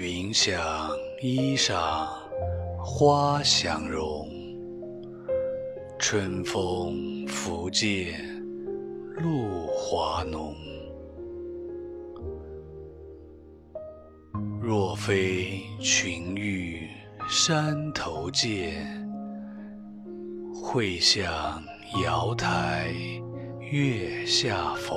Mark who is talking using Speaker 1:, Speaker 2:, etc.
Speaker 1: 云想衣裳花想容春风拂槛露华浓。若非群玉山头见会向瑶台月下逢。